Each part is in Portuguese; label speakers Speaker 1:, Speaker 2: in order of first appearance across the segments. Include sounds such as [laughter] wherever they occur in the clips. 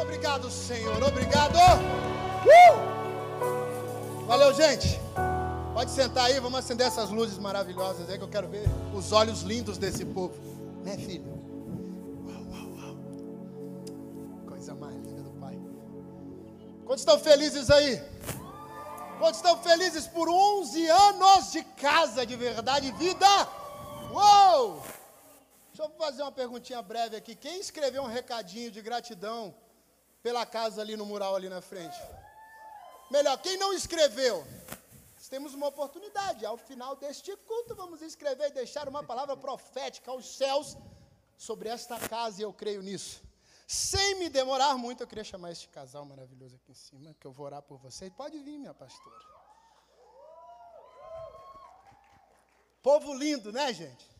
Speaker 1: Obrigado, Senhor. Obrigado. Uh! Valeu, gente. Pode sentar aí, vamos acender essas luzes maravilhosas aí que eu quero ver os olhos lindos desse povo. Né, filho? Uau, uau, uau. Coisa mais linda do Pai. Quantos estão felizes aí? Quantos estão felizes por 11 anos de casa de verdade e vida? Uou! Deixa eu fazer uma perguntinha breve aqui. Quem escreveu um recadinho de gratidão pela casa ali no mural ali na frente? Melhor, quem não escreveu? Temos uma oportunidade. Ao final deste culto, vamos escrever e deixar uma palavra profética aos céus sobre esta casa, e eu creio nisso. Sem me demorar muito, eu queria chamar este casal maravilhoso aqui em cima, que eu vou orar por vocês. Pode vir, minha pastora. Povo lindo, né, gente?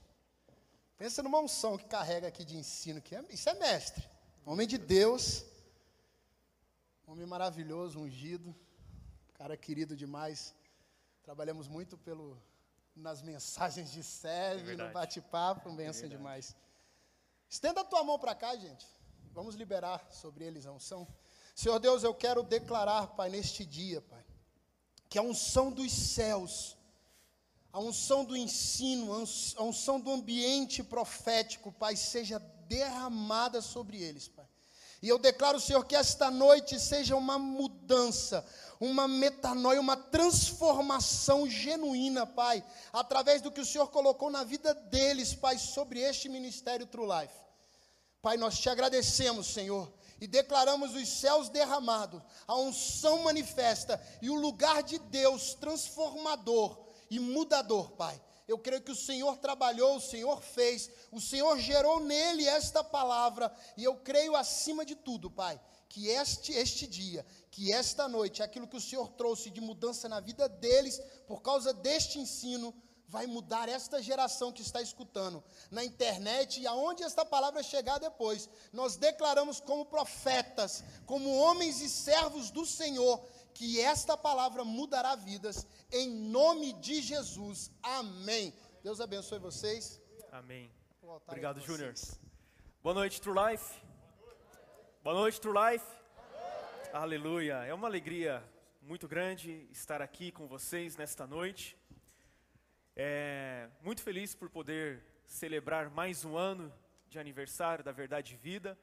Speaker 1: Pensa numa unção que carrega aqui de ensino, que é, isso é mestre. Homem de Deus, homem maravilhoso, ungido, cara querido demais. Trabalhamos muito pelo, nas mensagens de serve, é no bate-papo, benção é demais. Estenda a tua mão para cá, gente. Vamos liberar sobre eles a unção. Senhor Deus, eu quero declarar, Pai, neste dia, Pai, que a unção dos céus a unção do ensino, a unção do ambiente profético, Pai, seja derramada sobre eles, Pai. E eu declaro, Senhor, que esta noite seja uma mudança, uma metanoia, uma transformação genuína, Pai, através do que o Senhor colocou na vida deles, Pai, sobre este ministério True Life. Pai, nós te agradecemos, Senhor, e declaramos os céus derramados, a unção manifesta e o lugar de Deus transformador e mudador, Pai. Eu creio que o Senhor trabalhou, o Senhor fez, o Senhor gerou nele esta palavra, e eu creio acima de tudo, Pai, que este, este dia, que esta noite, aquilo que o Senhor trouxe de mudança na vida deles, por causa deste ensino, vai mudar esta geração que está escutando na internet e aonde esta palavra chegar depois. Nós declaramos como profetas, como homens e servos do Senhor, que esta palavra mudará vidas, em nome de Jesus. Amém. Deus abençoe vocês.
Speaker 2: Amém. Obrigado, Júnior. Boa noite, True Life. Boa noite, True Life. Aleluia. É uma alegria muito grande estar aqui com vocês nesta noite. É muito feliz por poder celebrar mais um ano de aniversário da Verdade e Vida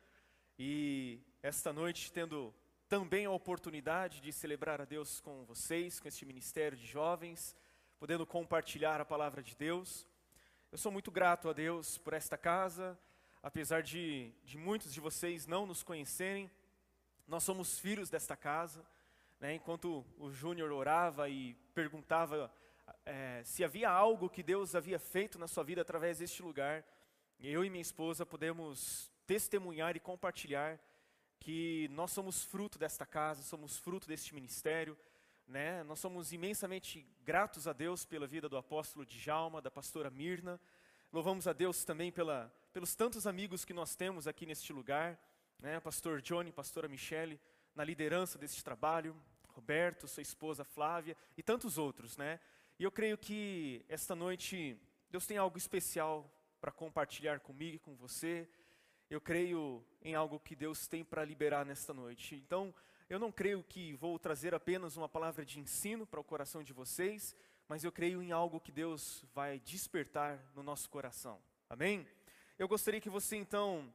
Speaker 2: e esta noite tendo também a oportunidade de celebrar a Deus com vocês, com este ministério de jovens, podendo compartilhar a palavra de Deus. Eu sou muito grato a Deus por esta casa, apesar de, de muitos de vocês não nos conhecerem, nós somos filhos desta casa. Né? Enquanto o Júnior orava e perguntava é, se havia algo que Deus havia feito na sua vida através deste lugar, eu e minha esposa podemos testemunhar e compartilhar que nós somos fruto desta casa, somos fruto deste ministério, né? Nós somos imensamente gratos a Deus pela vida do apóstolo Djalma, da pastora Mirna. Louvamos a Deus também pela, pelos tantos amigos que nós temos aqui neste lugar, né? Pastor Johnny, pastora Michele, na liderança deste trabalho, Roberto, sua esposa Flávia e tantos outros, né? E eu creio que esta noite Deus tem algo especial para compartilhar comigo e com você eu creio em algo que Deus tem para liberar nesta noite. Então, eu não creio que vou trazer apenas uma palavra de ensino para o coração de vocês, mas eu creio em algo que Deus vai despertar no nosso coração. Amém? Eu gostaria que você então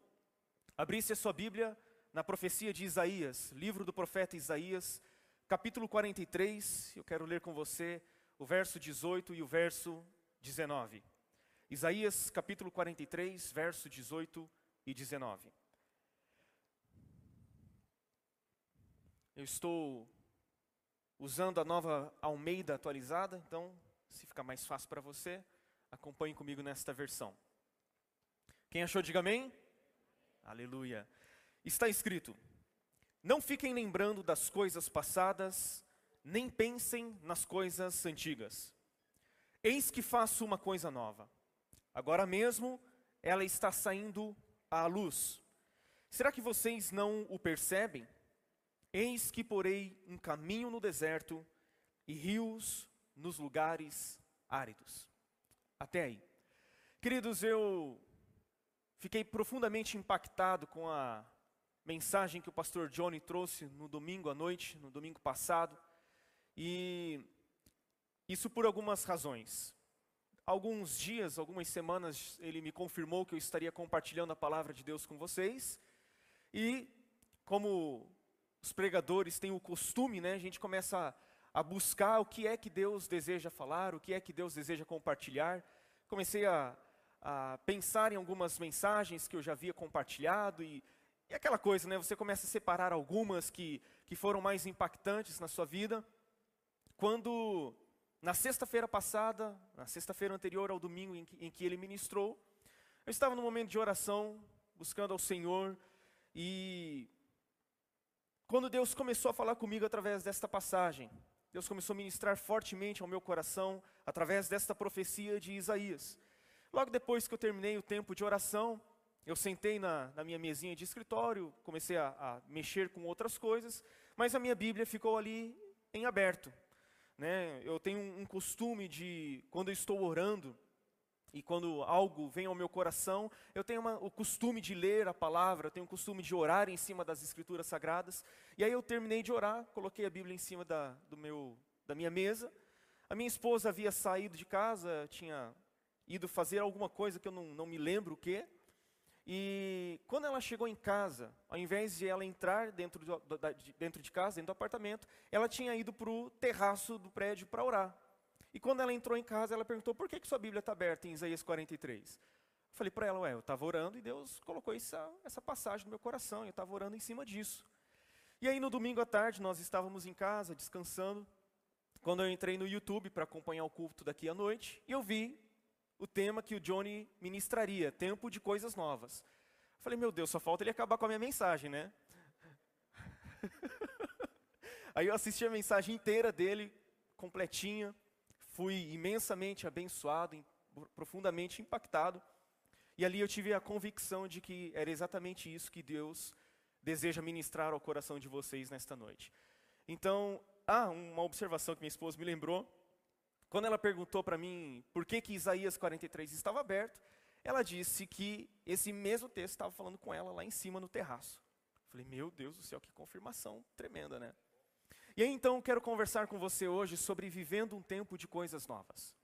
Speaker 2: abrisse a sua Bíblia na profecia de Isaías, livro do profeta Isaías, capítulo 43. Eu quero ler com você o verso 18 e o verso 19. Isaías, capítulo 43, verso 18 e 19. Eu estou usando a nova Almeida atualizada, então, se ficar mais fácil para você, acompanhe comigo nesta versão. Quem achou, diga amém. Aleluia. Está escrito: Não fiquem lembrando das coisas passadas, nem pensem nas coisas antigas. Eis que faço uma coisa nova. Agora mesmo ela está saindo à luz. Será que vocês não o percebem? Eis que porei um caminho no deserto e rios nos lugares áridos. Até aí. Queridos, eu fiquei profundamente impactado com a mensagem que o pastor Johnny trouxe no domingo à noite, no domingo passado. E isso por algumas razões. Alguns dias, algumas semanas, ele me confirmou que eu estaria compartilhando a palavra de Deus com vocês. E como os pregadores têm o costume, né, a gente começa a, a buscar o que é que Deus deseja falar, o que é que Deus deseja compartilhar. Comecei a, a pensar em algumas mensagens que eu já havia compartilhado e, e aquela coisa, né? Você começa a separar algumas que, que foram mais impactantes na sua vida. Quando, na sexta-feira passada, na sexta-feira anterior ao domingo em que, em que ele ministrou, eu estava no momento de oração, buscando ao Senhor, e quando Deus começou a falar comigo através desta passagem, Deus começou a ministrar fortemente ao meu coração através desta profecia de Isaías. Logo depois que eu terminei o tempo de oração, eu sentei na, na minha mesinha de escritório, comecei a, a, mexer com outras coisas, mas a minha Bíblia ficou ali em aberto. Né? Eu tenho um, um costume de, quando eu estou orando, e quando algo vem ao meu coração, eu tenho uma, o costume de ler a palavra, eu tenho o costume de orar em cima das escrituras sagradas. E aí eu terminei de orar, coloquei a Bíblia em cima da, do meu, da minha mesa. A minha esposa havia saído de casa, tinha ido fazer alguma coisa que eu não, não me lembro o que. E quando ela chegou em casa, ao invés de ela entrar dentro, de, dentro de casa, dentro do apartamento, ela tinha ido para o terraço do prédio para orar. E quando ela entrou em casa, ela perguntou: por que, que sua Bíblia está aberta em Isaías 43? Eu falei para ela: ué, eu estava orando e Deus colocou essa, essa passagem no meu coração, eu estava orando em cima disso. E aí no domingo à tarde, nós estávamos em casa, descansando, quando eu entrei no YouTube para acompanhar o culto daqui à noite, e eu vi o tema que o Johnny ministraria, tempo de coisas novas. Falei, meu Deus, só falta ele acabar com a minha mensagem, né? [laughs] Aí eu assisti a mensagem inteira dele, completinha, fui imensamente abençoado, profundamente impactado, e ali eu tive a convicção de que era exatamente isso que Deus deseja ministrar ao coração de vocês nesta noite. Então, há uma observação que minha esposa me lembrou, quando ela perguntou para mim por que, que Isaías 43 estava aberto, ela disse que esse mesmo texto estava falando com ela lá em cima no terraço. Falei, meu Deus do céu, que confirmação tremenda, né? E aí então quero conversar com você hoje sobre vivendo um tempo de coisas novas.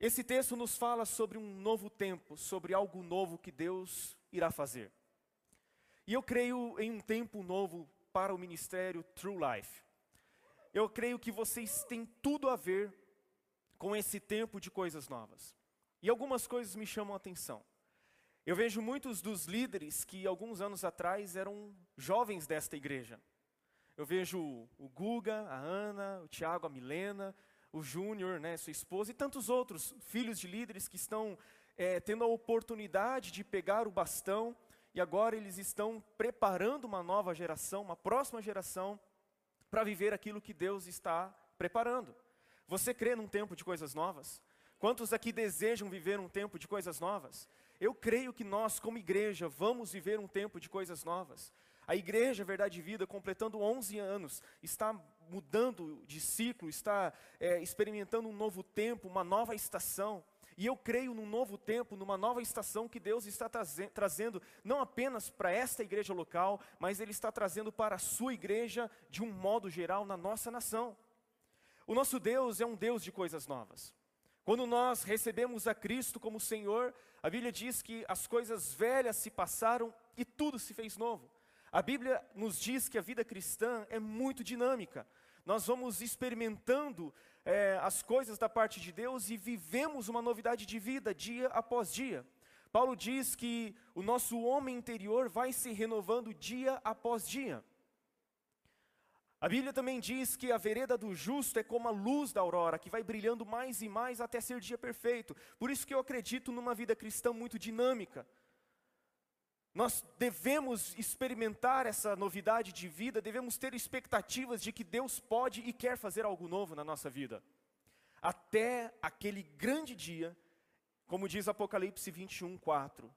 Speaker 2: Esse texto nos fala sobre um novo tempo, sobre algo novo que Deus irá fazer. E eu creio em um tempo novo para o ministério True Life. Eu creio que vocês têm tudo a ver com esse tempo de coisas novas. E algumas coisas me chamam a atenção. Eu vejo muitos dos líderes que alguns anos atrás eram jovens desta igreja. Eu vejo o Guga, a Ana, o Tiago, a Milena, o Júnior, né, sua esposa, e tantos outros filhos de líderes que estão é, tendo a oportunidade de pegar o bastão e agora eles estão preparando uma nova geração, uma próxima geração, para viver aquilo que Deus está preparando. Você crê num tempo de coisas novas? Quantos aqui desejam viver um tempo de coisas novas? Eu creio que nós, como igreja, vamos viver um tempo de coisas novas. A igreja Verdade e Vida, completando 11 anos, está mudando de ciclo, está é, experimentando um novo tempo, uma nova estação. E eu creio num novo tempo, numa nova estação que Deus está trazendo, não apenas para esta igreja local, mas Ele está trazendo para a sua igreja de um modo geral na nossa nação. O nosso Deus é um Deus de coisas novas. Quando nós recebemos a Cristo como Senhor, a Bíblia diz que as coisas velhas se passaram e tudo se fez novo. A Bíblia nos diz que a vida cristã é muito dinâmica. Nós vamos experimentando é, as coisas da parte de Deus e vivemos uma novidade de vida dia após dia. Paulo diz que o nosso homem interior vai se renovando dia após dia. A Bíblia também diz que a vereda do justo é como a luz da aurora, que vai brilhando mais e mais até ser dia perfeito. Por isso que eu acredito numa vida cristã muito dinâmica. Nós devemos experimentar essa novidade de vida, devemos ter expectativas de que Deus pode e quer fazer algo novo na nossa vida. Até aquele grande dia, como diz Apocalipse 21, 4,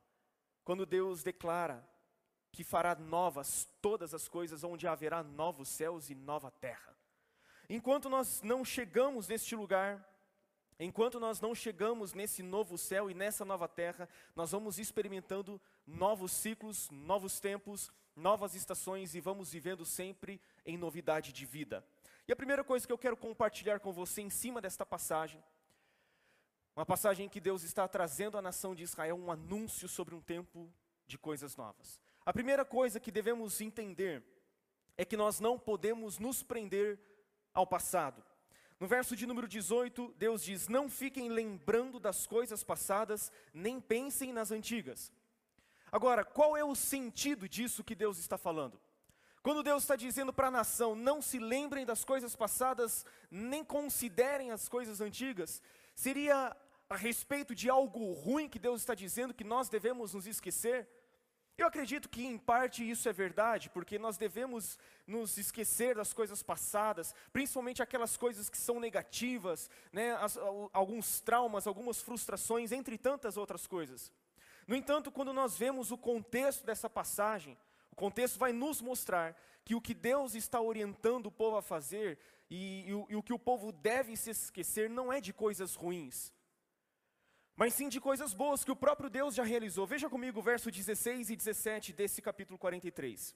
Speaker 2: quando Deus declara que fará novas todas as coisas, onde haverá novos céus e nova terra. Enquanto nós não chegamos neste lugar, enquanto nós não chegamos nesse novo céu e nessa nova terra, nós vamos experimentando novos ciclos, novos tempos, novas estações e vamos vivendo sempre em novidade de vida. E a primeira coisa que eu quero compartilhar com você em cima desta passagem, uma passagem em que Deus está trazendo à nação de Israel um anúncio sobre um tempo de coisas novas. A primeira coisa que devemos entender é que nós não podemos nos prender ao passado. No verso de número 18, Deus diz: Não fiquem lembrando das coisas passadas, nem pensem nas antigas. Agora, qual é o sentido disso que Deus está falando? Quando Deus está dizendo para a nação, não se lembrem das coisas passadas, nem considerem as coisas antigas, seria a respeito de algo ruim que Deus está dizendo que nós devemos nos esquecer? Eu acredito que em parte isso é verdade, porque nós devemos nos esquecer das coisas passadas, principalmente aquelas coisas que são negativas, né, as, alguns traumas, algumas frustrações, entre tantas outras coisas. No entanto, quando nós vemos o contexto dessa passagem, o contexto vai nos mostrar que o que Deus está orientando o povo a fazer e, e, o, e o que o povo deve se esquecer não é de coisas ruins, mas sim de coisas boas que o próprio Deus já realizou. Veja comigo o verso 16 e 17 desse capítulo 43.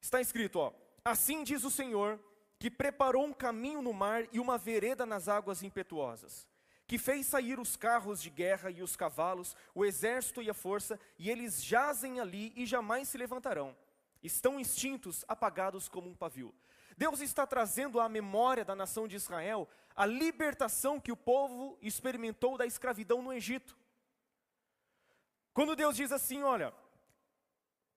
Speaker 2: Está escrito, ó: Assim diz o Senhor, que preparou um caminho no mar e uma vereda nas águas impetuosas, que fez sair os carros de guerra e os cavalos, o exército e a força, e eles jazem ali e jamais se levantarão. Estão extintos, apagados como um pavio. Deus está trazendo à memória da nação de Israel a libertação que o povo experimentou da escravidão no Egito. Quando Deus diz assim, olha,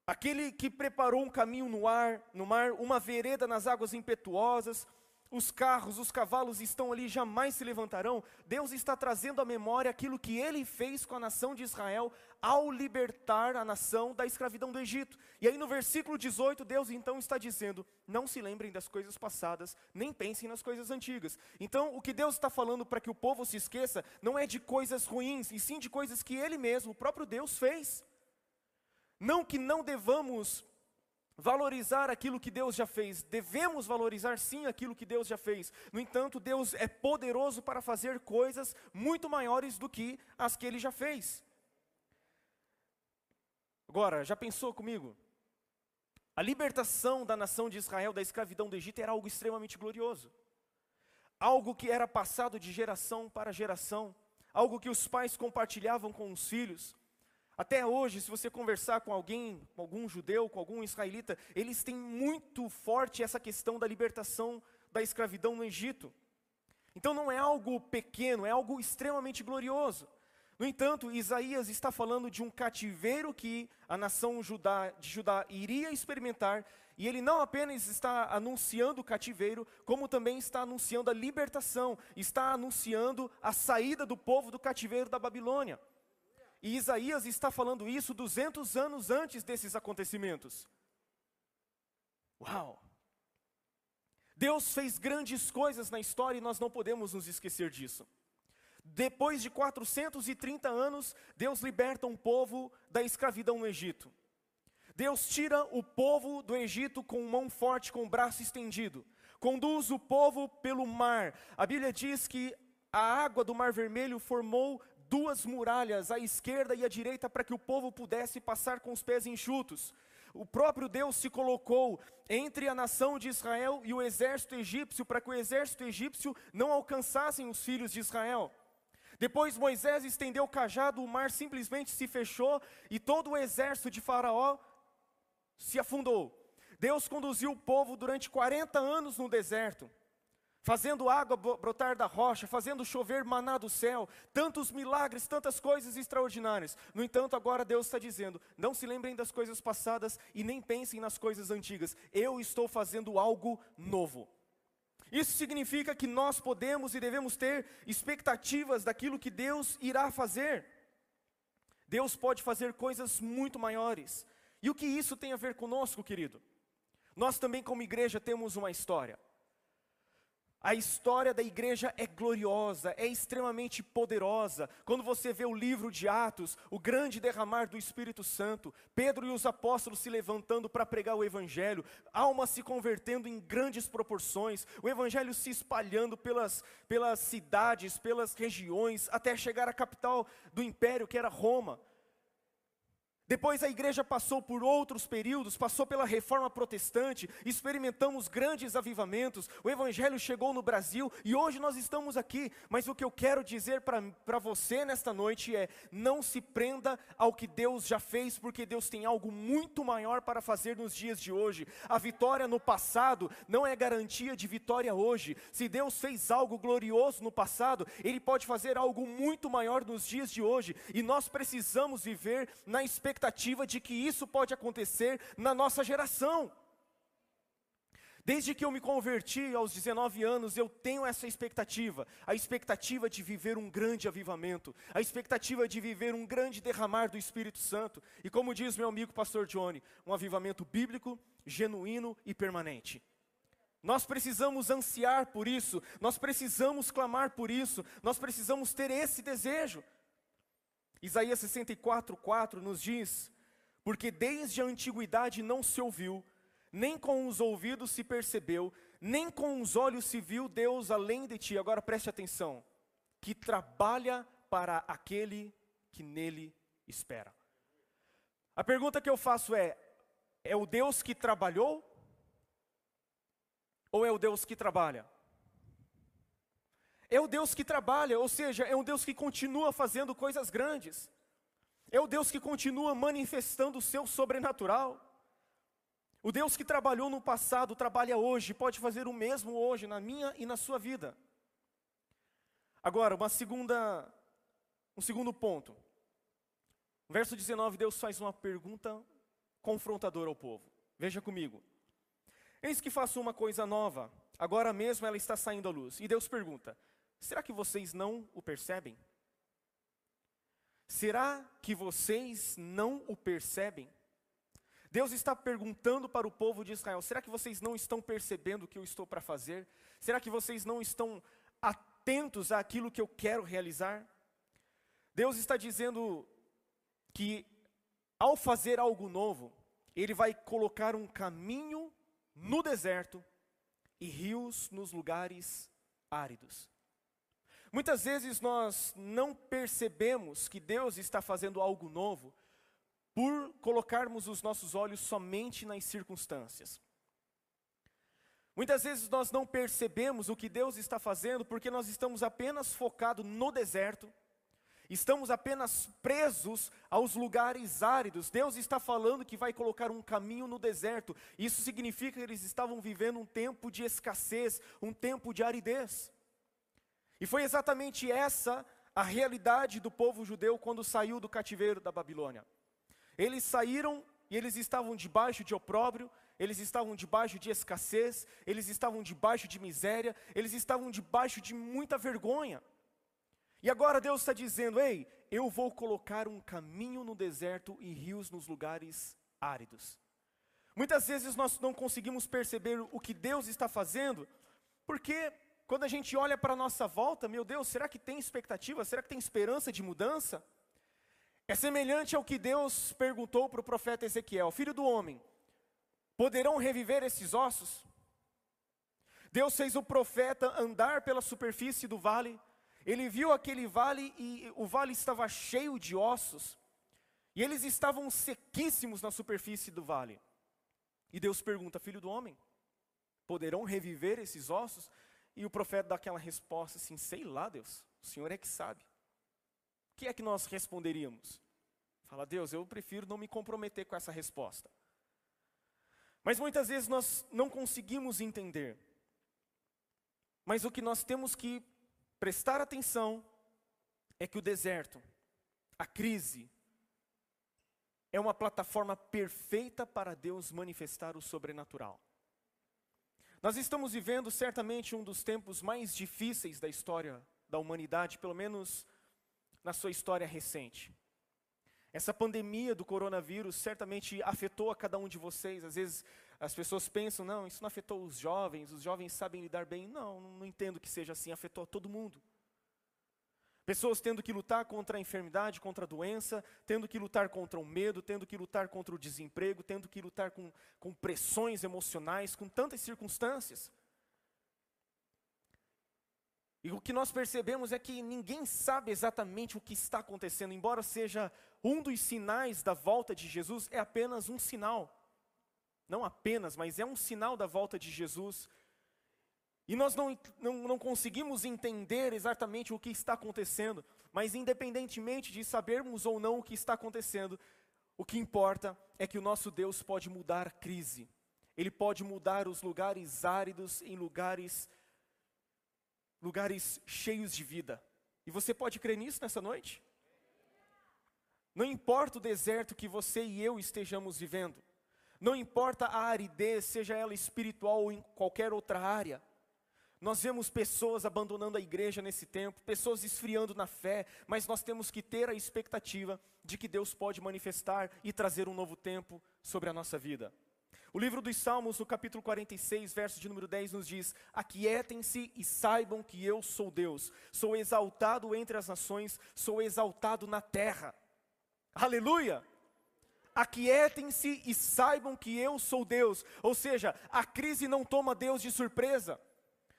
Speaker 2: aquele que preparou um caminho no ar, no mar, uma vereda nas águas impetuosas, os carros, os cavalos estão ali, jamais se levantarão. Deus está trazendo à memória aquilo que ele fez com a nação de Israel ao libertar a nação da escravidão do Egito. E aí no versículo 18, Deus então está dizendo: não se lembrem das coisas passadas, nem pensem nas coisas antigas. Então, o que Deus está falando para que o povo se esqueça não é de coisas ruins, e sim de coisas que ele mesmo, o próprio Deus, fez. Não que não devamos valorizar aquilo que Deus já fez. Devemos valorizar sim aquilo que Deus já fez. No entanto, Deus é poderoso para fazer coisas muito maiores do que as que ele já fez. Agora, já pensou comigo? A libertação da nação de Israel da escravidão do Egito era algo extremamente glorioso. Algo que era passado de geração para geração, algo que os pais compartilhavam com os filhos. Até hoje, se você conversar com alguém, com algum judeu, com algum israelita, eles têm muito forte essa questão da libertação da escravidão no Egito. Então não é algo pequeno, é algo extremamente glorioso. No entanto, Isaías está falando de um cativeiro que a nação Judá, de Judá iria experimentar, e ele não apenas está anunciando o cativeiro, como também está anunciando a libertação, está anunciando a saída do povo do cativeiro da Babilônia. E Isaías está falando isso 200 anos antes desses acontecimentos. Uau! Deus fez grandes coisas na história e nós não podemos nos esquecer disso. Depois de 430 anos, Deus liberta um povo da escravidão no Egito. Deus tira o povo do Egito com mão forte, com o braço estendido. Conduz o povo pelo mar. A Bíblia diz que a água do Mar Vermelho formou duas muralhas, à esquerda e à direita, para que o povo pudesse passar com os pés enxutos. O próprio Deus se colocou entre a nação de Israel e o exército egípcio, para que o exército egípcio não alcançassem os filhos de Israel. Depois Moisés estendeu o cajado, o mar simplesmente se fechou e todo o exército de Faraó se afundou. Deus conduziu o povo durante 40 anos no deserto fazendo água brotar da rocha, fazendo chover maná do céu, tantos milagres, tantas coisas extraordinárias. No entanto, agora Deus está dizendo: não se lembrem das coisas passadas e nem pensem nas coisas antigas. Eu estou fazendo algo novo. Isso significa que nós podemos e devemos ter expectativas daquilo que Deus irá fazer. Deus pode fazer coisas muito maiores. E o que isso tem a ver conosco, querido? Nós também, como igreja, temos uma história. A história da igreja é gloriosa, é extremamente poderosa. Quando você vê o livro de Atos, o grande derramar do Espírito Santo, Pedro e os apóstolos se levantando para pregar o Evangelho, almas se convertendo em grandes proporções, o Evangelho se espalhando pelas, pelas cidades, pelas regiões, até chegar à capital do império, que era Roma. Depois a igreja passou por outros períodos, passou pela reforma protestante, experimentamos grandes avivamentos, o evangelho chegou no Brasil e hoje nós estamos aqui. Mas o que eu quero dizer para você nesta noite é: não se prenda ao que Deus já fez, porque Deus tem algo muito maior para fazer nos dias de hoje. A vitória no passado não é garantia de vitória hoje. Se Deus fez algo glorioso no passado, Ele pode fazer algo muito maior nos dias de hoje e nós precisamos viver na expectativa expectativa de que isso pode acontecer na nossa geração. Desde que eu me converti aos 19 anos, eu tenho essa expectativa, a expectativa de viver um grande avivamento, a expectativa de viver um grande derramar do Espírito Santo, e como diz meu amigo pastor Johnny, um avivamento bíblico, genuíno e permanente. Nós precisamos ansiar por isso, nós precisamos clamar por isso, nós precisamos ter esse desejo. Isaías 64, 4 nos diz: Porque desde a antiguidade não se ouviu, nem com os ouvidos se percebeu, nem com os olhos se viu Deus além de ti. Agora preste atenção: que trabalha para aquele que nele espera. A pergunta que eu faço é: é o Deus que trabalhou? Ou é o Deus que trabalha? É o Deus que trabalha, ou seja, é um Deus que continua fazendo coisas grandes. É o Deus que continua manifestando o seu sobrenatural. O Deus que trabalhou no passado, trabalha hoje, pode fazer o mesmo hoje, na minha e na sua vida. Agora, uma segunda, um segundo ponto. Verso 19, Deus faz uma pergunta confrontadora ao povo. Veja comigo. Eis que faço uma coisa nova, agora mesmo ela está saindo à luz. E Deus pergunta: Será que vocês não o percebem? Será que vocês não o percebem? Deus está perguntando para o povo de Israel: será que vocês não estão percebendo o que eu estou para fazer? Será que vocês não estão atentos àquilo que eu quero realizar? Deus está dizendo que ao fazer algo novo, Ele vai colocar um caminho no deserto e rios nos lugares áridos. Muitas vezes nós não percebemos que Deus está fazendo algo novo por colocarmos os nossos olhos somente nas circunstâncias. Muitas vezes nós não percebemos o que Deus está fazendo porque nós estamos apenas focados no deserto, estamos apenas presos aos lugares áridos. Deus está falando que vai colocar um caminho no deserto. Isso significa que eles estavam vivendo um tempo de escassez, um tempo de aridez. E foi exatamente essa a realidade do povo judeu quando saiu do cativeiro da Babilônia. Eles saíram e eles estavam debaixo de opróbrio, eles estavam debaixo de escassez, eles estavam debaixo de miséria, eles estavam debaixo de muita vergonha. E agora Deus está dizendo: ei, eu vou colocar um caminho no deserto e rios nos lugares áridos. Muitas vezes nós não conseguimos perceber o que Deus está fazendo, porque quando a gente olha para a nossa volta, meu Deus, será que tem expectativa? Será que tem esperança de mudança? É semelhante ao que Deus perguntou para o profeta Ezequiel: Filho do homem, poderão reviver esses ossos? Deus fez o profeta andar pela superfície do vale, ele viu aquele vale e o vale estava cheio de ossos, e eles estavam sequíssimos na superfície do vale. E Deus pergunta: Filho do homem, poderão reviver esses ossos? E o profeta dá aquela resposta assim: sei lá, Deus, o Senhor é que sabe. O que é que nós responderíamos? Fala, Deus, eu prefiro não me comprometer com essa resposta. Mas muitas vezes nós não conseguimos entender. Mas o que nós temos que prestar atenção é que o deserto, a crise, é uma plataforma perfeita para Deus manifestar o sobrenatural. Nós estamos vivendo certamente um dos tempos mais difíceis da história da humanidade, pelo menos na sua história recente. Essa pandemia do coronavírus certamente afetou a cada um de vocês. Às vezes as pessoas pensam, não, isso não afetou os jovens, os jovens sabem lidar bem. Não, não entendo que seja assim, afetou a todo mundo. Pessoas tendo que lutar contra a enfermidade, contra a doença, tendo que lutar contra o medo, tendo que lutar contra o desemprego, tendo que lutar com, com pressões emocionais, com tantas circunstâncias. E o que nós percebemos é que ninguém sabe exatamente o que está acontecendo, embora seja um dos sinais da volta de Jesus, é apenas um sinal. Não apenas, mas é um sinal da volta de Jesus. E nós não, não, não conseguimos entender exatamente o que está acontecendo, mas independentemente de sabermos ou não o que está acontecendo, o que importa é que o nosso Deus pode mudar a crise. Ele pode mudar os lugares áridos em lugares lugares cheios de vida. E você pode crer nisso nessa noite? Não importa o deserto que você e eu estejamos vivendo. Não importa a aridez, seja ela espiritual ou em qualquer outra área. Nós vemos pessoas abandonando a igreja nesse tempo, pessoas esfriando na fé, mas nós temos que ter a expectativa de que Deus pode manifestar e trazer um novo tempo sobre a nossa vida. O livro dos Salmos, no capítulo 46, verso de número 10, nos diz: Aquietem-se e saibam que eu sou Deus, sou exaltado entre as nações, sou exaltado na terra. Aleluia! Aquietem-se e saibam que eu sou Deus, ou seja, a crise não toma Deus de surpresa.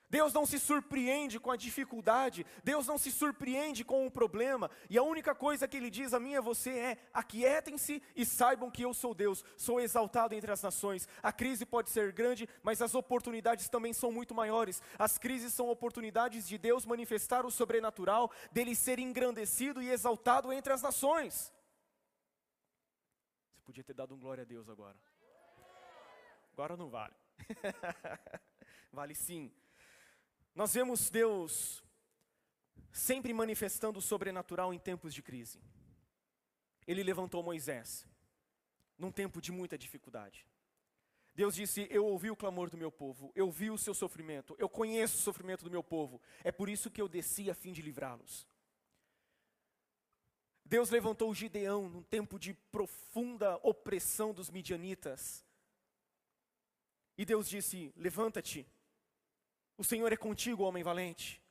Speaker 2: Deus não se surpreende com a dificuldade, Deus não se surpreende com o problema, e a única coisa que Ele diz a mim e a você é: aquietem-se e saibam que eu sou Deus, sou exaltado entre as nações. A crise pode ser grande, mas as oportunidades também são muito maiores. As crises são oportunidades de Deus manifestar o sobrenatural, dele ser engrandecido e exaltado entre as nações. Você podia ter dado um glória a Deus agora. Agora não vale. [laughs] vale sim. Nós vemos Deus sempre manifestando o sobrenatural em tempos de crise. Ele levantou Moisés num tempo de muita dificuldade. Deus disse: Eu ouvi o clamor do meu povo, eu vi o seu sofrimento, eu conheço o sofrimento do meu povo, é por isso que eu desci a fim de livrá-los. Deus levantou Gideão num tempo de profunda opressão dos midianitas. E Deus disse: Levanta-te, o Senhor é contigo, homem valente.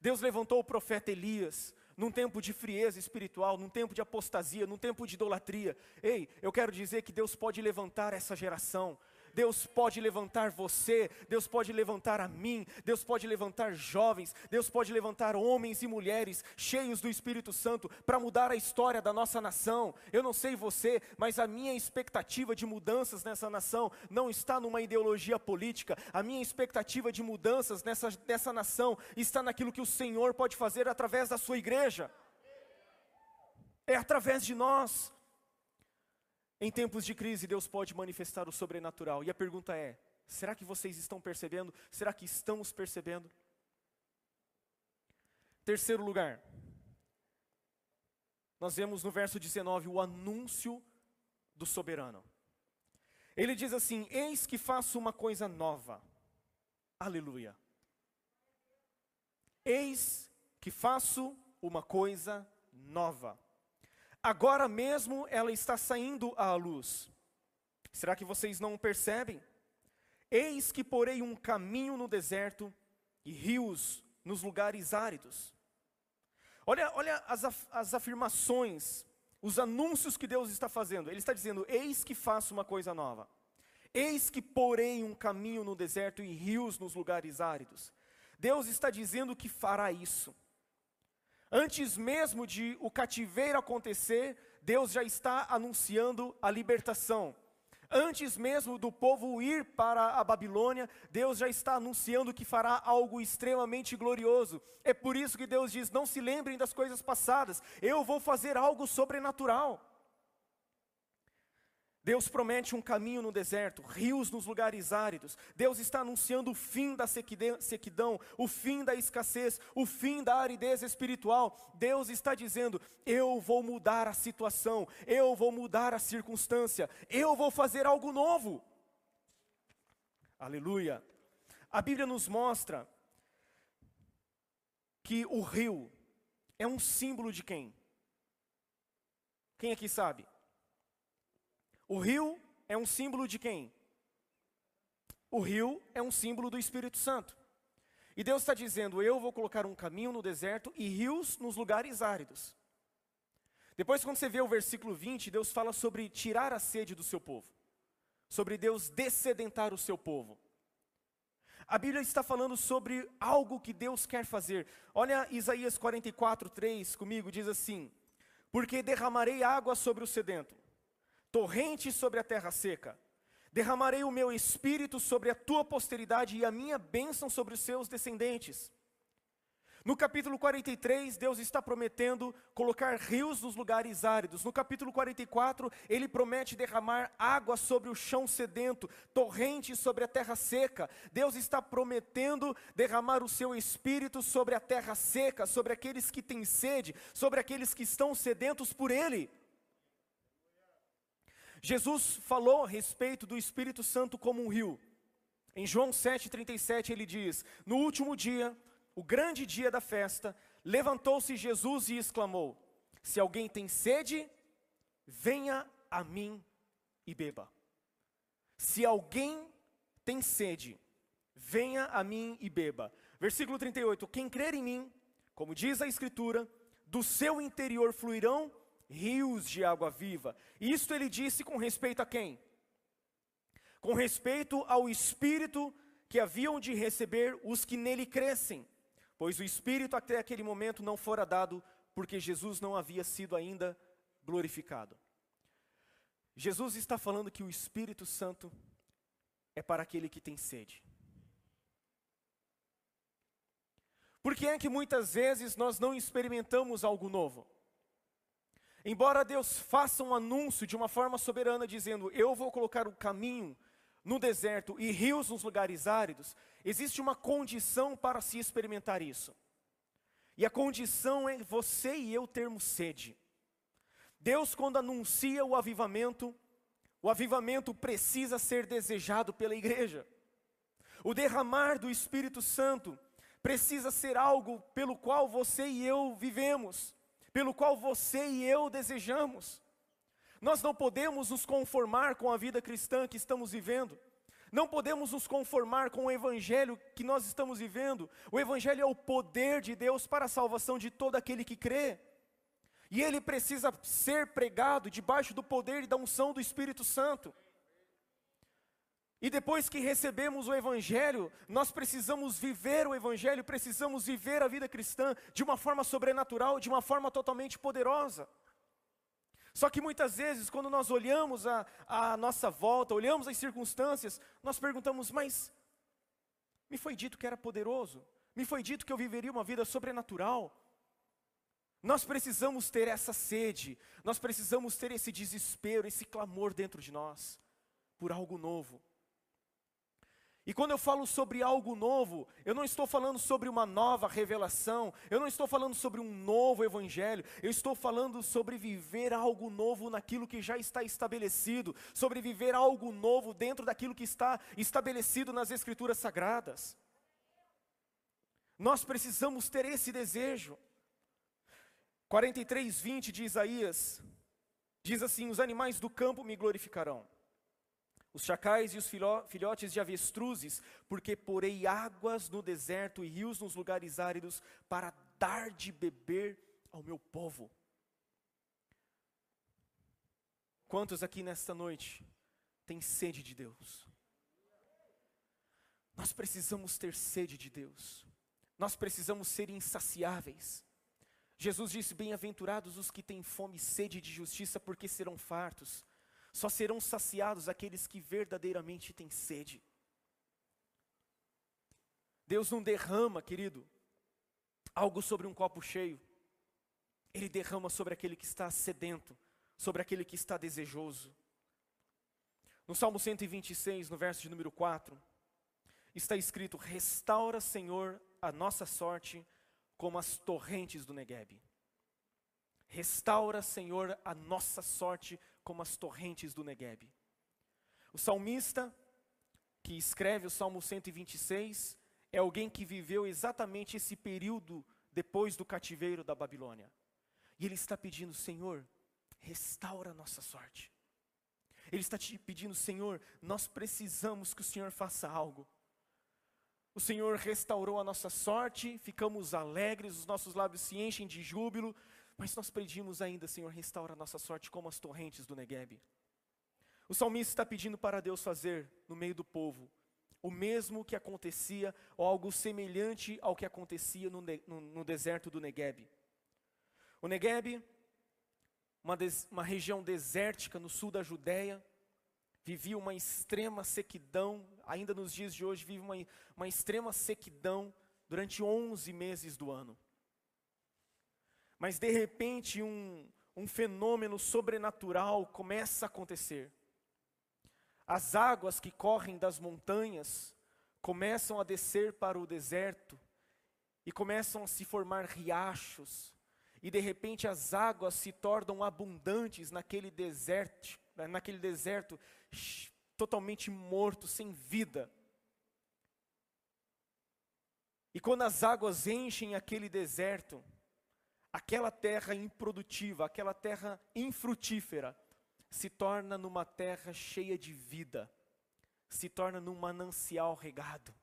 Speaker 2: Deus levantou o profeta Elias num tempo de frieza espiritual, num tempo de apostasia, num tempo de idolatria. Ei, eu quero dizer que Deus pode levantar essa geração Deus pode levantar você, Deus pode levantar a mim, Deus pode levantar jovens, Deus pode levantar homens e mulheres cheios do Espírito Santo para mudar a história da nossa nação. Eu não sei você, mas a minha expectativa de mudanças nessa nação não está numa ideologia política, a minha expectativa de mudanças nessa, nessa nação está naquilo que o Senhor pode fazer através da sua igreja. É através de nós. Em tempos de crise, Deus pode manifestar o sobrenatural. E a pergunta é: será que vocês estão percebendo? Será que estamos percebendo? Terceiro lugar, nós vemos no verso 19 o anúncio do soberano. Ele diz assim: Eis que faço uma coisa nova. Aleluia. Eis que faço uma coisa nova agora mesmo ela está saindo à luz. Será que vocês não percebem? Eis que porei um caminho no deserto e rios nos lugares áridos. Olha, olha as, af as afirmações, os anúncios que Deus está fazendo. Ele está dizendo: Eis que faço uma coisa nova. Eis que porei um caminho no deserto e rios nos lugares áridos. Deus está dizendo que fará isso. Antes mesmo de o cativeiro acontecer, Deus já está anunciando a libertação. Antes mesmo do povo ir para a Babilônia, Deus já está anunciando que fará algo extremamente glorioso. É por isso que Deus diz: não se lembrem das coisas passadas, eu vou fazer algo sobrenatural. Deus promete um caminho no deserto, rios nos lugares áridos. Deus está anunciando o fim da sequidão, o fim da escassez, o fim da aridez espiritual. Deus está dizendo: Eu vou mudar a situação, eu vou mudar a circunstância, eu vou fazer algo novo. Aleluia. A Bíblia nos mostra que o rio é um símbolo de quem? Quem aqui sabe? O rio é um símbolo de quem? O rio é um símbolo do Espírito Santo. E Deus está dizendo: Eu vou colocar um caminho no deserto e rios nos lugares áridos. Depois, quando você vê o versículo 20, Deus fala sobre tirar a sede do seu povo, sobre Deus descedentar o seu povo. A Bíblia está falando sobre algo que Deus quer fazer. Olha Isaías 44, 3 comigo, diz assim: Porque derramarei água sobre o sedento, torrente sobre a terra seca. Derramarei o meu espírito sobre a tua posteridade e a minha bênção sobre os seus descendentes. No capítulo 43, Deus está prometendo colocar rios nos lugares áridos. No capítulo 44, ele promete derramar água sobre o chão sedento, torrentes sobre a terra seca. Deus está prometendo derramar o seu espírito sobre a terra seca, sobre aqueles que têm sede, sobre aqueles que estão sedentos por ele. Jesus falou a respeito do Espírito Santo como um rio. Em João 7,37 ele diz: No último dia, o grande dia da festa, levantou-se Jesus e exclamou: Se alguém tem sede, venha a mim e beba. Se alguém tem sede, venha a mim e beba. Versículo 38: Quem crer em mim, como diz a Escritura, do seu interior fluirão rios de água viva. Isto ele disse com respeito a quem? Com respeito ao Espírito que haviam de receber os que nele crescem pois o Espírito até aquele momento não fora dado, porque Jesus não havia sido ainda glorificado. Jesus está falando que o Espírito Santo é para aquele que tem sede. Por que é que muitas vezes nós não experimentamos algo novo? Embora Deus faça um anúncio de uma forma soberana, dizendo: Eu vou colocar o caminho no deserto e rios nos lugares áridos, existe uma condição para se experimentar isso. E a condição é você e eu termos sede. Deus, quando anuncia o avivamento, o avivamento precisa ser desejado pela igreja. O derramar do Espírito Santo precisa ser algo pelo qual você e eu vivemos, pelo qual você e eu desejamos. Nós não podemos nos conformar com a vida cristã que estamos vivendo. Não podemos nos conformar com o evangelho que nós estamos vivendo. O evangelho é o poder de Deus para a salvação de todo aquele que crê. E ele precisa ser pregado debaixo do poder e da unção do Espírito Santo. E depois que recebemos o Evangelho, nós precisamos viver o Evangelho, precisamos viver a vida cristã de uma forma sobrenatural, de uma forma totalmente poderosa. Só que muitas vezes, quando nós olhamos a, a nossa volta, olhamos as circunstâncias, nós perguntamos, mas me foi dito que era poderoso, me foi dito que eu viveria uma vida sobrenatural. Nós precisamos ter essa sede, nós precisamos ter esse desespero, esse clamor dentro de nós, por algo novo. E quando eu falo sobre algo novo, eu não estou falando sobre uma nova revelação, eu não estou falando sobre um novo evangelho, eu estou falando sobre viver algo novo naquilo que já está estabelecido, sobre viver algo novo dentro daquilo que está estabelecido nas Escrituras Sagradas. Nós precisamos ter esse desejo. 43, 20 de Isaías, diz assim: Os animais do campo me glorificarão os chacais e os filhotes de avestruzes, porque porei águas no deserto e rios nos lugares áridos para dar de beber ao meu povo. Quantos aqui nesta noite têm sede de Deus? Nós precisamos ter sede de Deus. Nós precisamos ser insaciáveis. Jesus disse: Bem-aventurados os que têm fome e sede de justiça, porque serão fartos. Só serão saciados aqueles que verdadeiramente têm sede. Deus não derrama, querido, algo sobre um copo cheio. Ele derrama sobre aquele que está sedento, sobre aquele que está desejoso. No Salmo 126, no verso de número 4, está escrito: Restaura, Senhor, a nossa sorte como as torrentes do Negueb. Restaura, Senhor, a nossa sorte como as torrentes do Negueb. O salmista que escreve o Salmo 126 é alguém que viveu exatamente esse período depois do cativeiro da Babilônia. E ele está pedindo, Senhor, restaura a nossa sorte. Ele está te pedindo, Senhor, nós precisamos que o Senhor faça algo. O Senhor restaurou a nossa sorte, ficamos alegres, os nossos lábios se enchem de júbilo, mas nós pedimos ainda, Senhor, restaura a nossa sorte como as torrentes do Negueb. O salmista está pedindo para Deus fazer no meio do povo o mesmo que acontecia, ou algo semelhante ao que acontecia no, no, no deserto do Negueb. O Negueb, uma, uma região desértica no sul da Judéia, vivia uma extrema sequidão, ainda nos dias de hoje vive uma, uma extrema sequidão durante 11 meses do ano. Mas de repente um, um fenômeno sobrenatural começa a acontecer. As águas que correm das montanhas começam a descer para o deserto e começam a se formar riachos. E de repente as águas se tornam abundantes naquele deserto, naquele deserto totalmente morto, sem vida. E quando as águas enchem aquele deserto, aquela terra improdutiva, aquela terra infrutífera, se torna numa terra cheia de vida, se torna num manancial regado.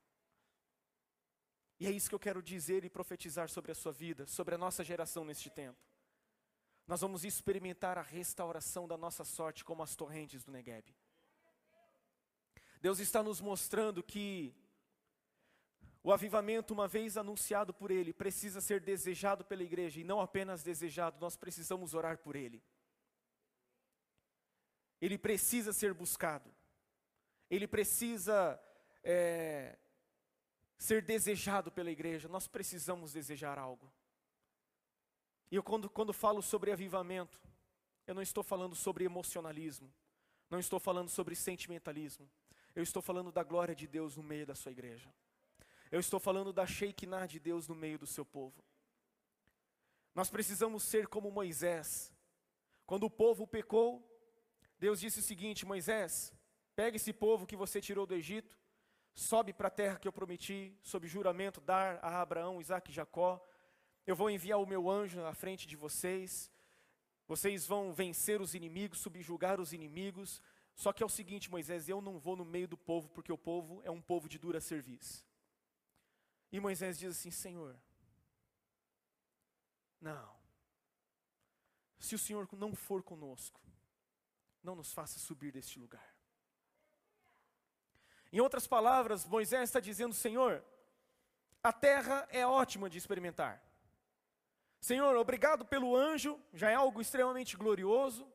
Speaker 2: E é isso que eu quero dizer e profetizar sobre a sua vida, sobre a nossa geração neste tempo. Nós vamos experimentar a restauração da nossa sorte como as torrentes do Negueb. Deus está nos mostrando que o avivamento, uma vez anunciado por Ele, precisa ser desejado pela igreja e não apenas desejado, nós precisamos orar por Ele. Ele precisa ser buscado, ele precisa é, ser desejado pela igreja, nós precisamos desejar algo. E eu, quando, quando falo sobre avivamento, eu não estou falando sobre emocionalismo, não estou falando sobre sentimentalismo, eu estou falando da glória de Deus no meio da sua igreja. Eu estou falando da Shekinah de Deus no meio do seu povo. Nós precisamos ser como Moisés. Quando o povo pecou, Deus disse o seguinte: Moisés, pega esse povo que você tirou do Egito, sobe para a terra que eu prometi, sob juramento, dar a Abraão, Isaac e Jacó. Eu vou enviar o meu anjo à frente de vocês. Vocês vão vencer os inimigos, subjugar os inimigos. Só que é o seguinte, Moisés, eu não vou no meio do povo, porque o povo é um povo de dura serviço. E Moisés diz assim: Senhor, não. Se o Senhor não for conosco, não nos faça subir deste lugar. Em outras palavras, Moisés está dizendo: Senhor, a terra é ótima de experimentar. Senhor, obrigado pelo anjo, já é algo extremamente glorioso.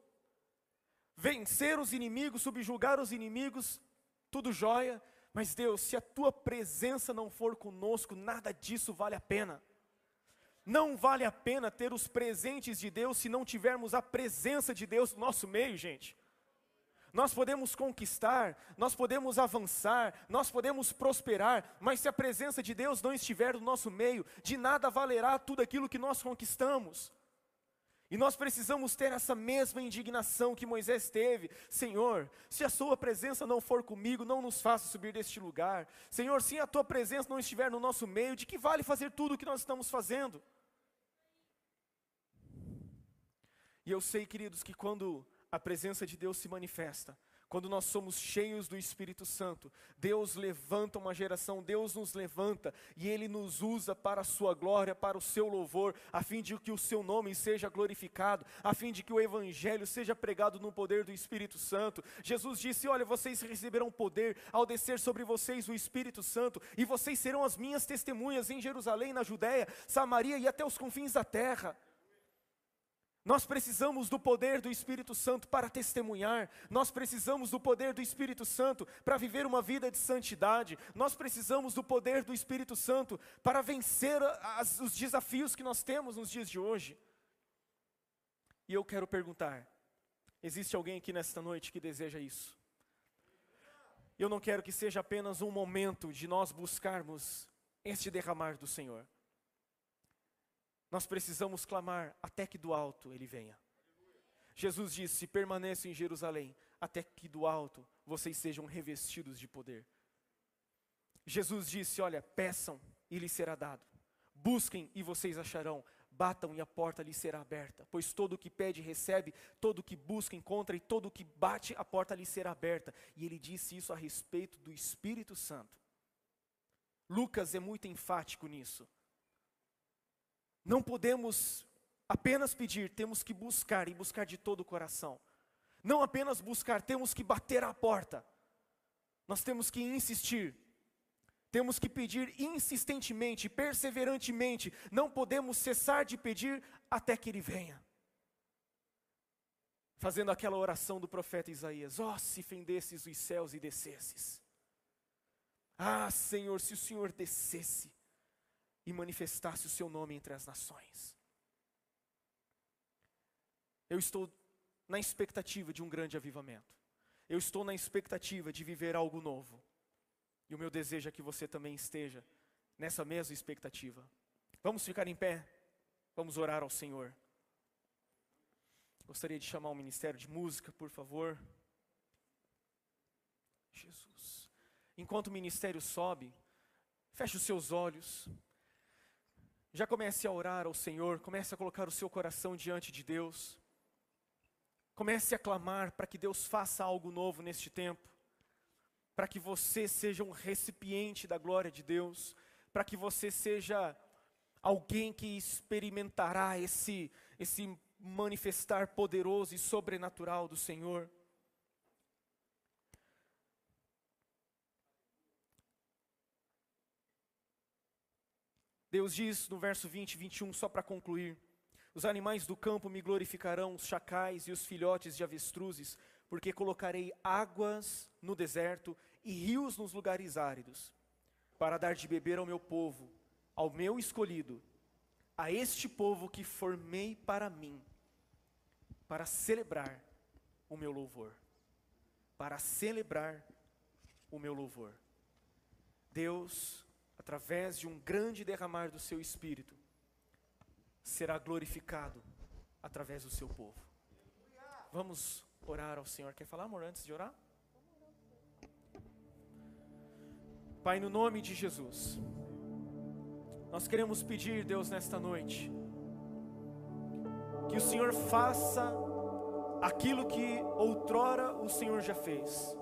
Speaker 2: Vencer os inimigos, subjugar os inimigos, tudo jóia. Mas Deus, se a tua presença não for conosco, nada disso vale a pena. Não vale a pena ter os presentes de Deus se não tivermos a presença de Deus no nosso meio, gente. Nós podemos conquistar, nós podemos avançar, nós podemos prosperar, mas se a presença de Deus não estiver no nosso meio, de nada valerá tudo aquilo que nós conquistamos. E nós precisamos ter essa mesma indignação que Moisés teve. Senhor, se a Sua presença não for comigo, não nos faça subir deste lugar. Senhor, se a Tua presença não estiver no nosso meio, de que vale fazer tudo o que nós estamos fazendo? E eu sei, queridos, que quando a presença de Deus se manifesta, quando nós somos cheios do Espírito Santo, Deus levanta uma geração, Deus nos levanta e Ele nos usa para a Sua glória, para o Seu louvor, a fim de que o Seu nome seja glorificado, a fim de que o Evangelho seja pregado no poder do Espírito Santo. Jesus disse: Olha, vocês receberão poder ao descer sobre vocês o Espírito Santo, e vocês serão as minhas testemunhas em Jerusalém, na Judéia, Samaria e até os confins da terra. Nós precisamos do poder do Espírito Santo para testemunhar, nós precisamos do poder do Espírito Santo para viver uma vida de santidade, nós precisamos do poder do Espírito Santo para vencer as, os desafios que nós temos nos dias de hoje. E eu quero perguntar: existe alguém aqui nesta noite que deseja isso? Eu não quero que seja apenas um momento de nós buscarmos este derramar do Senhor. Nós precisamos clamar até que do alto ele venha. Jesus disse: permaneçam em Jerusalém, até que do alto vocês sejam revestidos de poder. Jesus disse: Olha, peçam e lhes será dado, busquem e vocês acharão, batam e a porta lhes será aberta, pois todo o que pede recebe, todo o que busca encontra e todo o que bate a porta lhe será aberta. E ele disse isso a respeito do Espírito Santo. Lucas é muito enfático nisso. Não podemos apenas pedir, temos que buscar e buscar de todo o coração. Não apenas buscar, temos que bater a porta. Nós temos que insistir. Temos que pedir insistentemente, perseverantemente, não podemos cessar de pedir até que Ele venha. Fazendo aquela oração do profeta Isaías: Ó, oh, se fendesses os céus e descesses. Ah, Senhor, se o Senhor descesse e manifestasse o seu nome entre as nações. Eu estou na expectativa de um grande avivamento. Eu estou na expectativa de viver algo novo. E o meu desejo é que você também esteja nessa mesma expectativa. Vamos ficar em pé. Vamos orar ao Senhor. Gostaria de chamar o ministério de música, por favor. Jesus. Enquanto o ministério sobe, feche os seus olhos. Já comece a orar ao Senhor, comece a colocar o seu coração diante de Deus. Comece a clamar para que Deus faça algo novo neste tempo, para que você seja um recipiente da glória de Deus, para que você seja alguém que experimentará esse, esse manifestar poderoso e sobrenatural do Senhor. Deus diz no verso 20 e 21, só para concluir: os animais do campo me glorificarão, os chacais e os filhotes de avestruzes, porque colocarei águas no deserto e rios nos lugares áridos, para dar de beber ao meu povo, ao meu escolhido, a este povo que formei para mim, para celebrar o meu louvor. Para celebrar o meu louvor. Deus, através de um grande derramar do seu espírito, será glorificado através do seu povo. Vamos orar ao Senhor. Quer falar, amor, antes de orar? Pai, no nome de Jesus, nós queremos pedir, Deus, nesta noite, que o Senhor faça aquilo que outrora o Senhor já fez.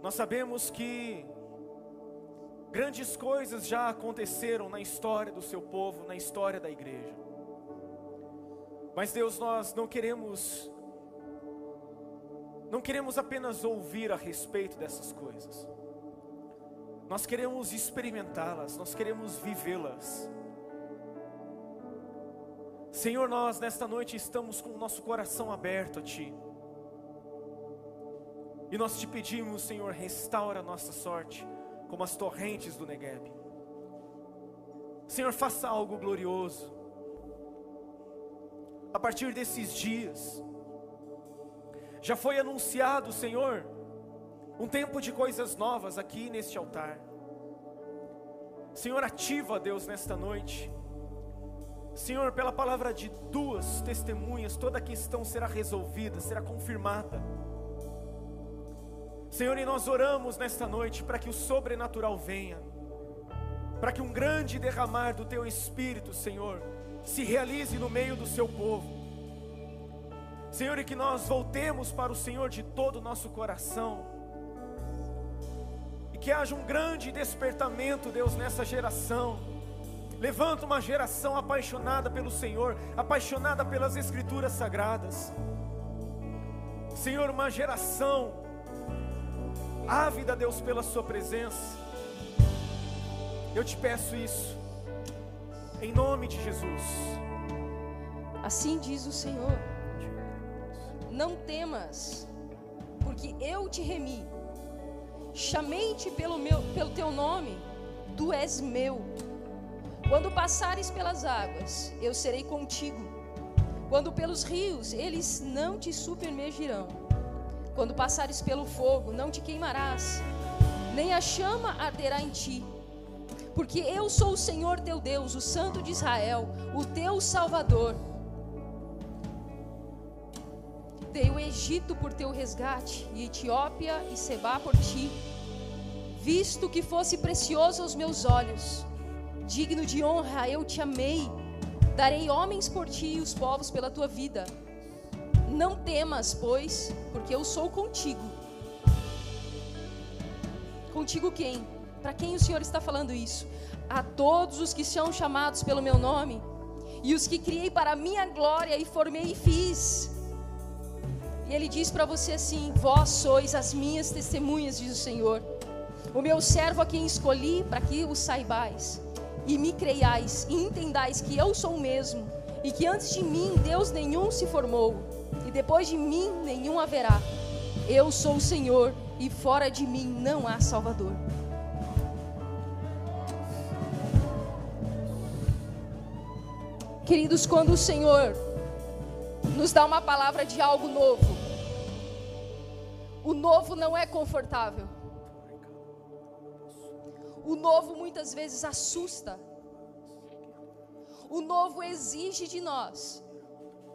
Speaker 2: Nós sabemos que Grandes coisas já aconteceram na história do seu povo, na história da igreja. Mas Deus, nós não queremos não queremos apenas ouvir a respeito dessas coisas. Nós queremos experimentá-las, nós queremos vivê-las. Senhor, nós nesta noite estamos com o nosso coração aberto a Ti. E nós te pedimos, Senhor, restaura a nossa sorte como as torrentes do Negueb. Senhor, faça algo glorioso. A partir desses dias, já foi anunciado, Senhor, um tempo de coisas novas aqui neste altar. Senhor, ativa, Deus, nesta noite. Senhor, pela palavra de duas testemunhas, toda questão será resolvida, será confirmada. Senhor, e nós oramos nesta noite para que o sobrenatural venha, para que um grande derramar do Teu Espírito, Senhor, se realize no meio do Seu povo. Senhor, e que nós voltemos para o Senhor de todo o nosso coração, e que haja um grande despertamento, Deus, nessa geração. Levanta uma geração apaixonada pelo Senhor, apaixonada pelas Escrituras Sagradas. Senhor, uma geração ávida, Deus, pela Sua presença. Eu te peço isso, em nome de Jesus.
Speaker 3: Assim diz o Senhor: Não temas, porque eu te remi, chamei-te pelo, pelo teu nome, tu és meu. Quando passares pelas águas, eu serei contigo. Quando pelos rios, eles não te submergirão. Quando passares pelo fogo, não te queimarás, nem a chama arderá em ti. Porque eu sou o Senhor teu Deus, o Santo de Israel, o teu Salvador. Dei o Egito por teu resgate, e Etiópia e Seba por ti, visto que fosse precioso aos meus olhos, digno de honra, eu te amei. Darei homens por ti e os povos pela tua vida. Não temas, pois, porque eu sou contigo. Contigo quem? Para quem o Senhor está falando isso? A todos os que são chamados pelo meu nome e os que criei para a minha glória e formei e fiz. E ele diz para você assim: Vós sois as minhas testemunhas, diz o Senhor. o meu servo a quem escolhi para que o saibais, e me creiais e entendais que eu sou o mesmo, e que antes de mim Deus nenhum se formou, e depois de mim nenhum haverá. Eu sou o Senhor, e fora de mim não há Salvador. Queridos, quando o Senhor nos dá uma palavra de algo novo, o novo não é confortável. O novo muitas vezes assusta. O novo exige de nós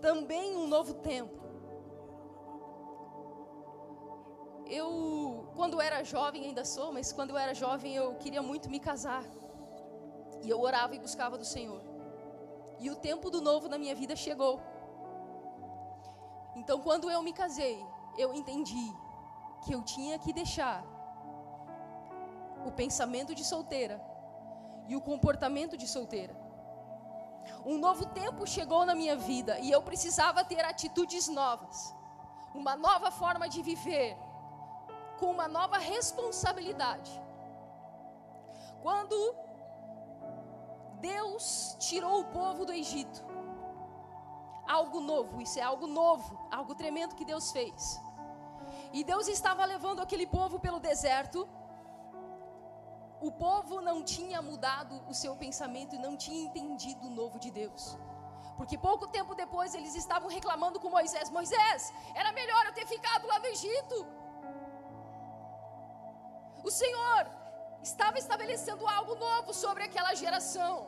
Speaker 3: também um novo tempo. Eu, quando era jovem, ainda sou, mas quando eu era jovem eu queria muito me casar. E eu orava e buscava do Senhor. E o tempo do novo na minha vida chegou. Então, quando eu me casei, eu entendi que eu tinha que deixar o pensamento de solteira e o comportamento de solteira. Um novo tempo chegou na minha vida e eu precisava ter atitudes novas, uma nova forma de viver, com uma nova responsabilidade. Quando Deus tirou o povo do Egito, algo novo, isso é algo novo, algo tremendo que Deus fez. E Deus estava levando aquele povo pelo deserto, o povo não tinha mudado o seu pensamento e não tinha entendido o novo de Deus. Porque pouco tempo depois eles estavam reclamando com Moisés: Moisés, era melhor eu ter ficado lá no Egito. O Senhor estava estabelecendo algo novo sobre aquela geração.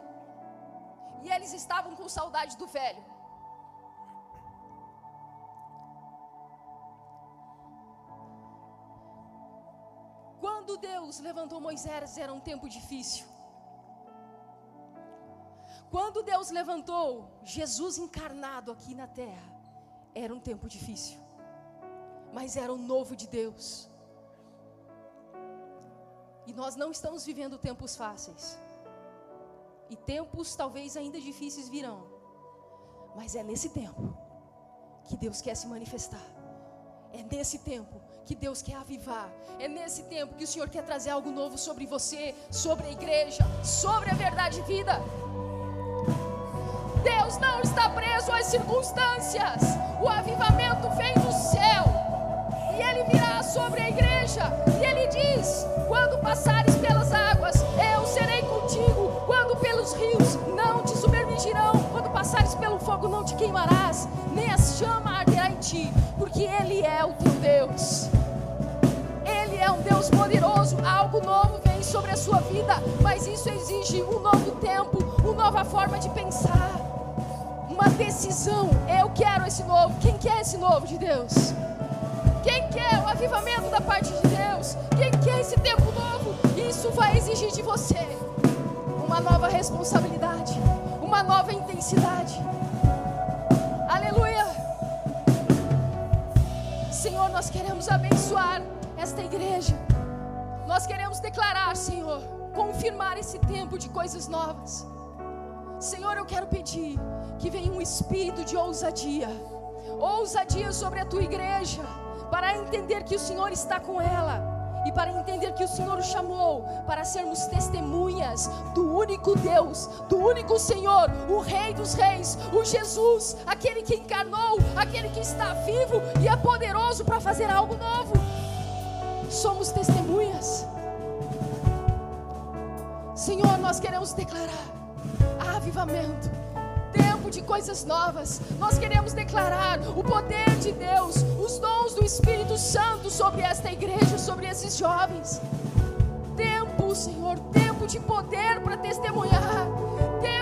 Speaker 3: E eles estavam com saudade do velho. Quando Deus levantou Moisés, era um tempo difícil. Quando Deus levantou Jesus encarnado aqui na terra, era um tempo difícil. Mas era o novo de Deus. E nós não estamos vivendo tempos fáceis. E tempos talvez ainda difíceis virão. Mas é nesse tempo que Deus quer se manifestar. É nesse tempo que Deus quer avivar. É nesse tempo que o Senhor quer trazer algo novo sobre você, sobre a igreja, sobre a verdade e vida. Deus não está preso às circunstâncias. O avivamento vem do céu. E ele virá sobre a igreja. E ele diz: Quando passares pelas águas, eu serei contigo. Quando pelos rios, não te submergirão. Quando passares pelo fogo, não te queimarás. Nem a chama arderá em ti porque Ele é o teu Deus. Poderoso. Algo novo vem sobre a sua vida, mas isso exige um novo tempo, uma nova forma de pensar, uma decisão. Eu quero esse novo. Quem quer esse novo de Deus? Quem quer o avivamento da parte de Deus? Quem quer esse tempo novo? Isso vai exigir de você uma nova responsabilidade, uma nova intensidade. Senhor, nós queremos abençoar esta igreja. Nós queremos declarar, Senhor, confirmar esse tempo de coisas novas. Senhor, eu quero pedir que venha um espírito de ousadia ousadia sobre a tua igreja, para entender que o Senhor está com ela e para entender que o Senhor o chamou para sermos testemunhas do único Deus, do único Senhor, o Rei dos Reis, o Jesus, aquele que encarnou, aquele que está vivo e é poderoso para fazer algo novo. Somos testemunhas. Senhor, nós queremos declarar avivamento tempo de coisas novas. Nós queremos declarar o poder de Deus, os dons do Espírito Santo sobre esta igreja, sobre esses jovens. Tempo, Senhor, tempo de poder para testemunhar, tempo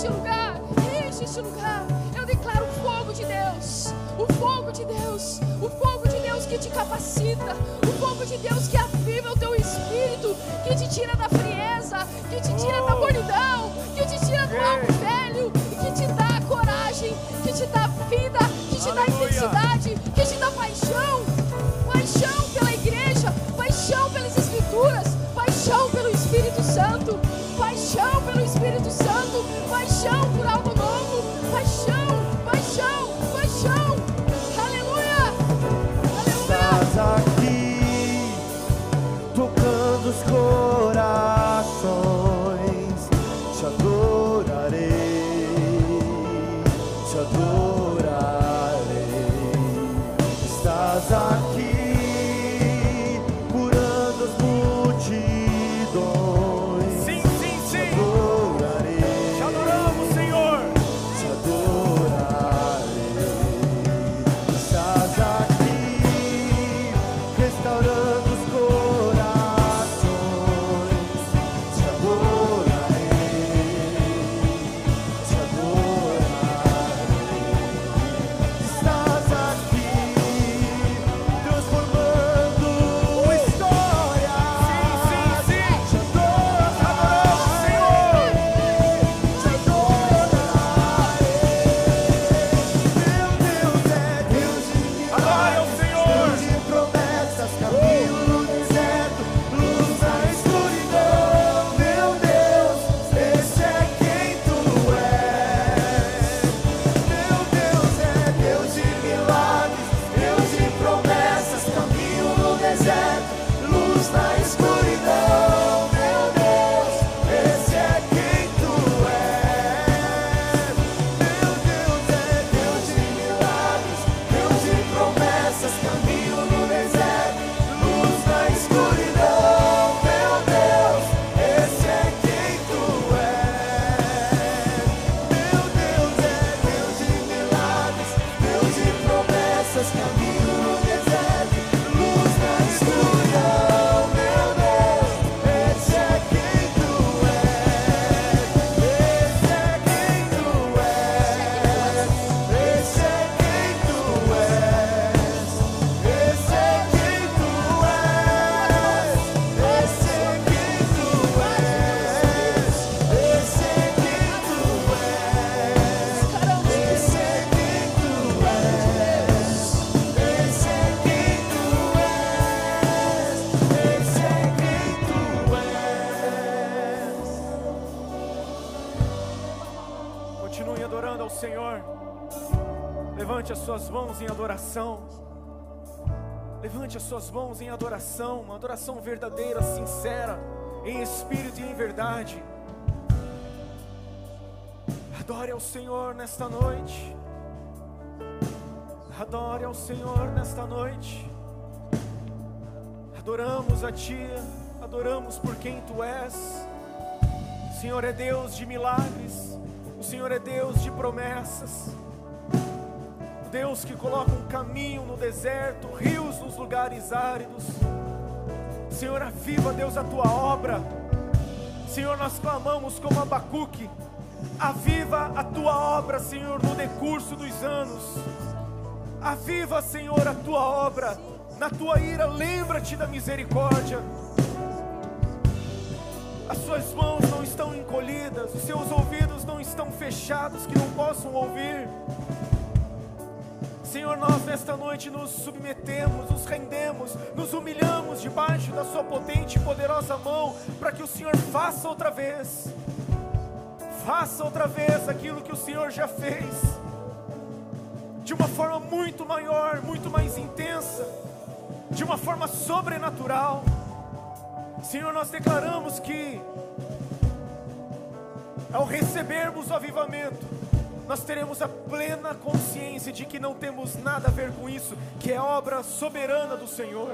Speaker 3: este lugar, enche este lugar. Eu declaro o fogo de Deus, o fogo de Deus, o fogo de Deus que te capacita, o fogo de Deus que aviva o teu espírito, que te tira da frieza, que te tira da mornidão, que te tira do algo velho, que te dá coragem, que te dá vida, que te dá intensidade,
Speaker 4: 错。Adoração. Levante as suas mãos em adoração, uma adoração verdadeira, sincera, em espírito e em verdade. Adore ao Senhor nesta noite. Adore ao Senhor nesta noite. Adoramos a Ti, adoramos por quem Tu és. O Senhor é Deus de milagres, o Senhor é Deus de promessas. Deus que coloca um caminho no deserto, rios nos lugares áridos. Senhor, aviva, Deus, a tua obra. Senhor, nós clamamos como Abacuque. Aviva a tua obra, Senhor, no decurso dos anos. Aviva, Senhor, a tua obra. Na tua ira, lembra-te da misericórdia. As suas mãos não estão encolhidas, os seus ouvidos não estão fechados que não possam ouvir. Senhor, nós nesta noite nos submetemos, nos rendemos, nos humilhamos debaixo da Sua potente e poderosa mão, para que o Senhor faça outra vez, faça outra vez aquilo que o Senhor já fez, de uma forma muito maior, muito mais intensa, de uma forma sobrenatural. Senhor, nós declaramos que, ao recebermos o avivamento, nós teremos a plena consciência de que não temos nada a ver com isso, que é obra soberana do Senhor.